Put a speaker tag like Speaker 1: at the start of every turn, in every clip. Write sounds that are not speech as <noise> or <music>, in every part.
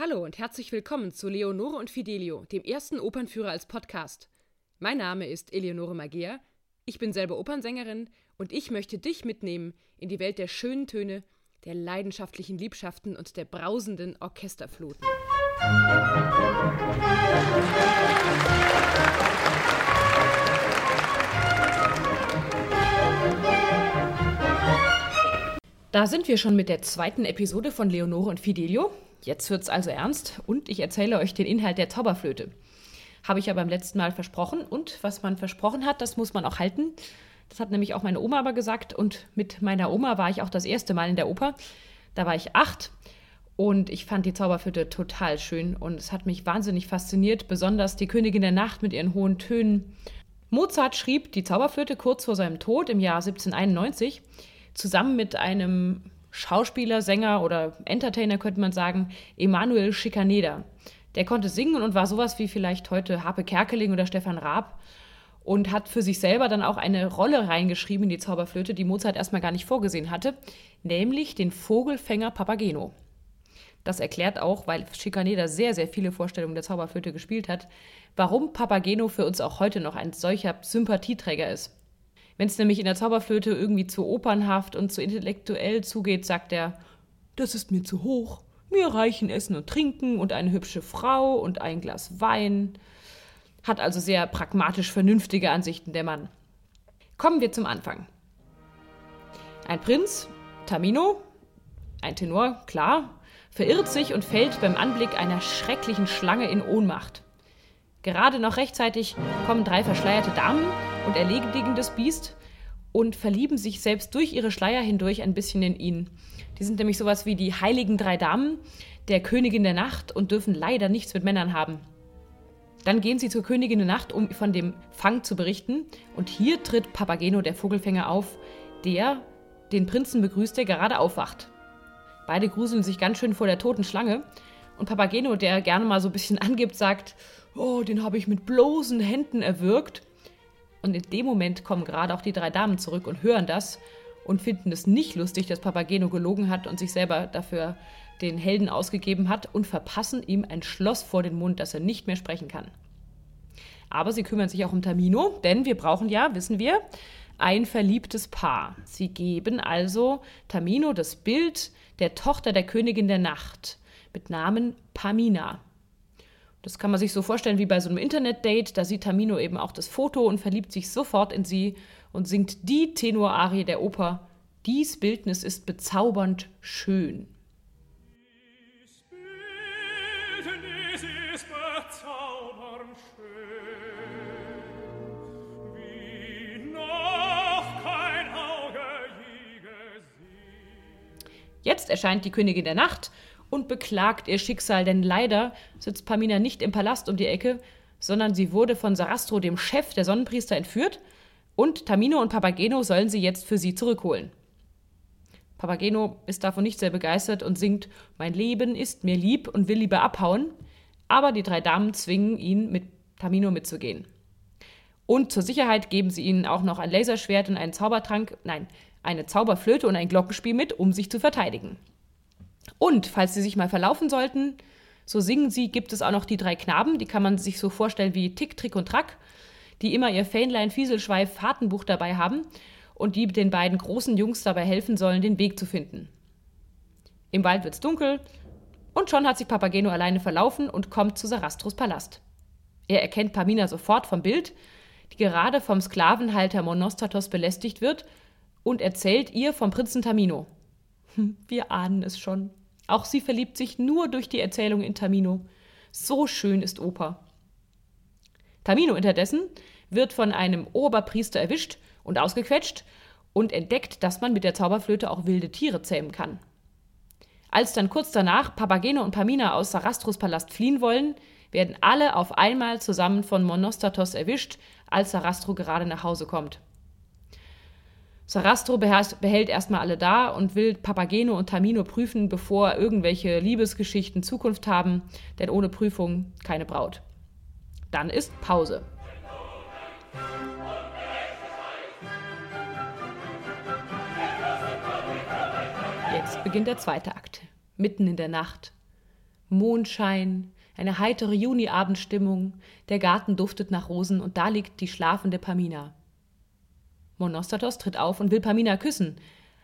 Speaker 1: Hallo und herzlich willkommen zu Leonore und Fidelio, dem ersten Opernführer als Podcast. Mein Name ist Eleonore Magea, ich bin selber Opernsängerin und ich möchte dich mitnehmen in die Welt der schönen Töne, der leidenschaftlichen Liebschaften und der brausenden Orchesterfluten. Da sind wir schon mit der zweiten Episode von Leonore und Fidelio. Jetzt wird's also ernst und ich erzähle euch den Inhalt der Zauberflöte. Habe ich ja beim letzten Mal versprochen und was man versprochen hat, das muss man auch halten. Das hat nämlich auch meine Oma aber gesagt und mit meiner Oma war ich auch das erste Mal in der Oper. Da war ich acht und ich fand die Zauberflöte total schön und es hat mich wahnsinnig fasziniert, besonders die Königin der Nacht mit ihren hohen Tönen. Mozart schrieb die Zauberflöte kurz vor seinem Tod im Jahr 1791 zusammen mit einem Schauspieler, Sänger oder Entertainer, könnte man sagen, Emanuel Schikaneder. Der konnte singen und war sowas wie vielleicht heute Harpe Kerkeling oder Stefan Raab und hat für sich selber dann auch eine Rolle reingeschrieben in die Zauberflöte, die Mozart erstmal gar nicht vorgesehen hatte, nämlich den Vogelfänger Papageno. Das erklärt auch, weil Schikaneder sehr, sehr viele Vorstellungen der Zauberflöte gespielt hat, warum Papageno für uns auch heute noch ein solcher Sympathieträger ist. Wenn es nämlich in der Zauberflöte irgendwie zu opernhaft und zu intellektuell zugeht, sagt er, das ist mir zu hoch. Mir reichen Essen und Trinken und eine hübsche Frau und ein Glas Wein. Hat also sehr pragmatisch vernünftige Ansichten der Mann. Kommen wir zum Anfang. Ein Prinz, Tamino, ein Tenor, klar, verirrt sich und fällt beim Anblick einer schrecklichen Schlange in Ohnmacht. Gerade noch rechtzeitig kommen drei verschleierte Damen und erledigen das Biest und verlieben sich selbst durch ihre Schleier hindurch ein bisschen in ihn. Die sind nämlich sowas wie die heiligen drei Damen der Königin der Nacht und dürfen leider nichts mit Männern haben. Dann gehen sie zur Königin der Nacht, um von dem Fang zu berichten. Und hier tritt Papageno, der Vogelfänger, auf, der den Prinzen begrüßt, der gerade aufwacht. Beide gruseln sich ganz schön vor der toten Schlange. Und Papageno, der gerne mal so ein bisschen <laughs> angibt, sagt: Oh, den habe ich mit bloßen Händen erwürgt. Und in dem Moment kommen gerade auch die drei Damen zurück und hören das und finden es nicht lustig, dass Papageno gelogen hat und sich selber dafür den Helden ausgegeben hat und verpassen ihm ein Schloss vor den Mund, dass er nicht mehr sprechen kann. Aber sie kümmern sich auch um Tamino, denn wir brauchen ja, wissen wir, ein verliebtes Paar. Sie geben also Tamino das Bild der Tochter der Königin der Nacht mit Namen Pamina. Das kann man sich so vorstellen wie bei so einem Internet-Date. Da sieht Tamino eben auch das Foto und verliebt sich sofort in sie und singt die Tenorarie der Oper. Dies Bildnis ist bezaubernd schön. Jetzt erscheint die Königin der Nacht und beklagt ihr Schicksal, denn leider sitzt Pamina nicht im Palast um die Ecke, sondern sie wurde von Sarastro, dem Chef der Sonnenpriester, entführt und Tamino und Papageno sollen sie jetzt für sie zurückholen. Papageno ist davon nicht sehr begeistert und singt Mein Leben ist mir lieb und will lieber abhauen, aber die drei Damen zwingen ihn, mit Tamino mitzugehen. Und zur Sicherheit geben sie ihnen auch noch ein Laserschwert und einen Zaubertrank, nein, eine Zauberflöte und ein Glockenspiel mit, um sich zu verteidigen. Und falls sie sich mal verlaufen sollten, so singen sie, gibt es auch noch die drei Knaben, die kann man sich so vorstellen wie Tick, Trick und Track, die immer ihr Fähnlein, Fieselschweif, Fahrtenbuch dabei haben und die den beiden großen Jungs dabei helfen sollen, den Weg zu finden. Im Wald wird's dunkel und schon hat sich Papageno alleine verlaufen und kommt zu Sarastros Palast. Er erkennt Pamina sofort vom Bild, die gerade vom Sklavenhalter Monostatos belästigt wird und erzählt ihr vom Prinzen Tamino. Hm, wir ahnen es schon. Auch sie verliebt sich nur durch die Erzählung in Tamino. So schön ist Oper. Tamino unterdessen wird von einem Oberpriester erwischt und ausgequetscht und entdeckt, dass man mit der Zauberflöte auch wilde Tiere zähmen kann. Als dann kurz danach Papageno und Pamina aus Sarastros Palast fliehen wollen, werden alle auf einmal zusammen von Monostatos erwischt, als Sarastro gerade nach Hause kommt. Sarastro behält erstmal alle da und will Papageno und Tamino prüfen, bevor irgendwelche Liebesgeschichten Zukunft haben, denn ohne Prüfung keine Braut. Dann ist Pause. Jetzt beginnt der zweite Akt. Mitten in der Nacht. Mondschein, eine heitere Juniabendstimmung, der Garten duftet nach Rosen und da liegt die schlafende Pamina. Monostatos tritt auf und will Pamina küssen,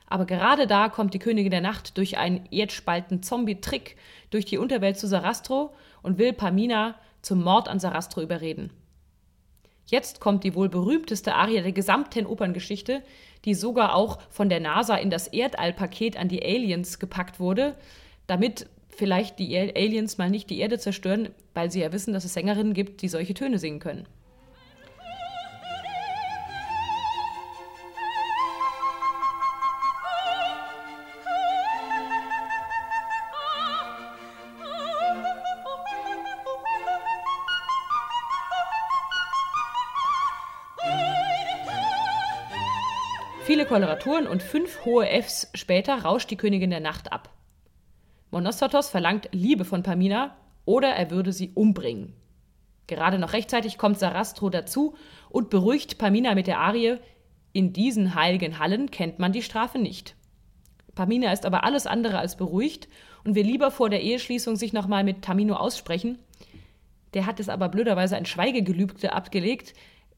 Speaker 1: aber gerade da kommt die Königin der Nacht durch einen Erdspalten-Zombie-Trick durch die Unterwelt zu Sarastro und will Pamina zum Mord an Sarastro überreden. Jetzt kommt die wohl berühmteste Arie der gesamten Operngeschichte, die sogar auch von der NASA in das Erdallpaket an die Aliens gepackt wurde, damit vielleicht die Aliens mal nicht die Erde zerstören, weil sie ja wissen, dass es Sängerinnen gibt, die solche Töne singen können. Viele Koloraturen und fünf hohe Fs später rauscht die Königin der Nacht ab. Monostatos verlangt Liebe von Pamina oder er würde sie umbringen. Gerade noch rechtzeitig kommt Sarastro dazu und beruhigt Pamina mit der Arie: In diesen heiligen Hallen kennt man die Strafe nicht. Pamina ist aber alles andere als beruhigt und will lieber vor der Eheschließung sich nochmal mit Tamino aussprechen. Der hat es aber blöderweise ein Schweigegelübde abgelegt,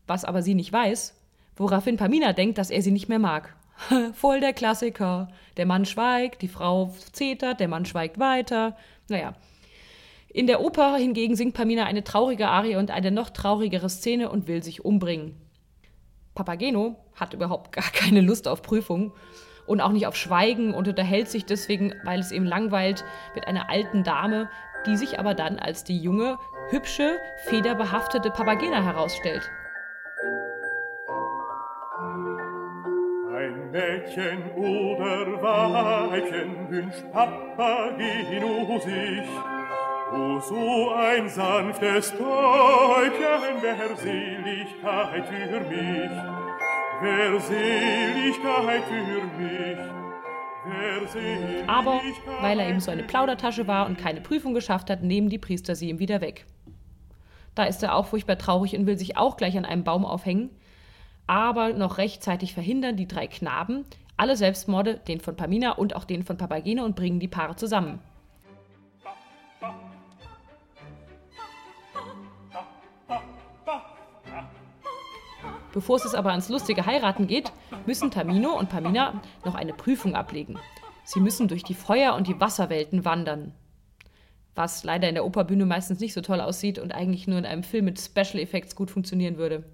Speaker 1: was aber sie nicht weiß woraufhin Pamina denkt, dass er sie nicht mehr mag. <laughs> Voll der Klassiker. Der Mann schweigt, die Frau zetert, der Mann schweigt weiter. Naja. In der Oper hingegen singt Pamina eine traurige Arie und eine noch traurigere Szene und will sich umbringen. Papageno hat überhaupt gar keine Lust auf Prüfung und auch nicht auf Schweigen und unterhält sich deswegen, weil es ihm langweilt, mit einer alten Dame, die sich aber dann als die junge, hübsche, federbehaftete Papagena herausstellt.
Speaker 2: Mädchen oder Weibchen wünscht Papageno sich. O so ein sanftes Täubchen, wer Seligkeit für mich, wer Seligkeit für mich.
Speaker 1: Aber weil er eben so eine Plaudertasche war und keine Prüfung geschafft hat, nehmen die Priester sie ihm wieder weg. Da ist er auch furchtbar traurig und will sich auch gleich an einem Baum aufhängen, aber noch rechtzeitig verhindern die drei Knaben alle Selbstmorde, den von Pamina und auch den von Papageno, und bringen die Paare zusammen. Bevor es aber ans lustige Heiraten geht, müssen Tamino und Pamina noch eine Prüfung ablegen. Sie müssen durch die Feuer- und die Wasserwelten wandern. Was leider in der Operbühne meistens nicht so toll aussieht und eigentlich nur in einem Film mit Special Effects gut funktionieren würde.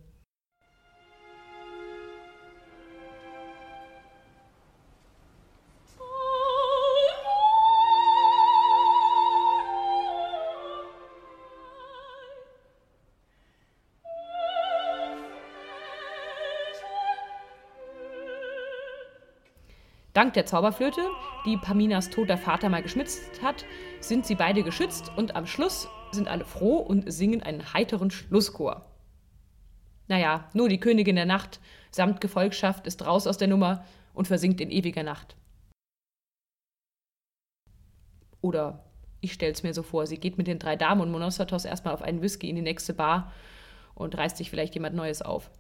Speaker 1: Dank der Zauberflöte, die Paminas toter Vater mal geschmitzt hat, sind sie beide geschützt und am Schluss sind alle froh und singen einen heiteren Schlusschor. Naja, nur die Königin der Nacht samt Gefolgschaft ist raus aus der Nummer und versinkt in ewiger Nacht. Oder ich stell's mir so vor, sie geht mit den drei Damen und Monostatos erstmal auf einen Whisky in die nächste Bar und reißt sich vielleicht jemand Neues auf.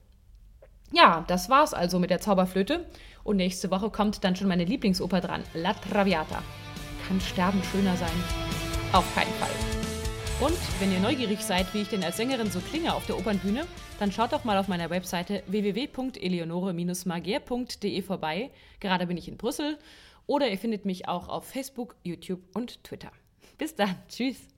Speaker 1: Ja, das war's also mit der Zauberflöte. Und nächste Woche kommt dann schon meine Lieblingsoper dran, La Traviata. Kann Sterben schöner sein? Auf keinen Fall. Und wenn ihr neugierig seid, wie ich denn als Sängerin so klinge auf der Opernbühne, dann schaut doch mal auf meiner Webseite www.eleonore-magier.de vorbei. Gerade bin ich in Brüssel. Oder ihr findet mich auch auf Facebook, YouTube und Twitter. Bis dann. Tschüss.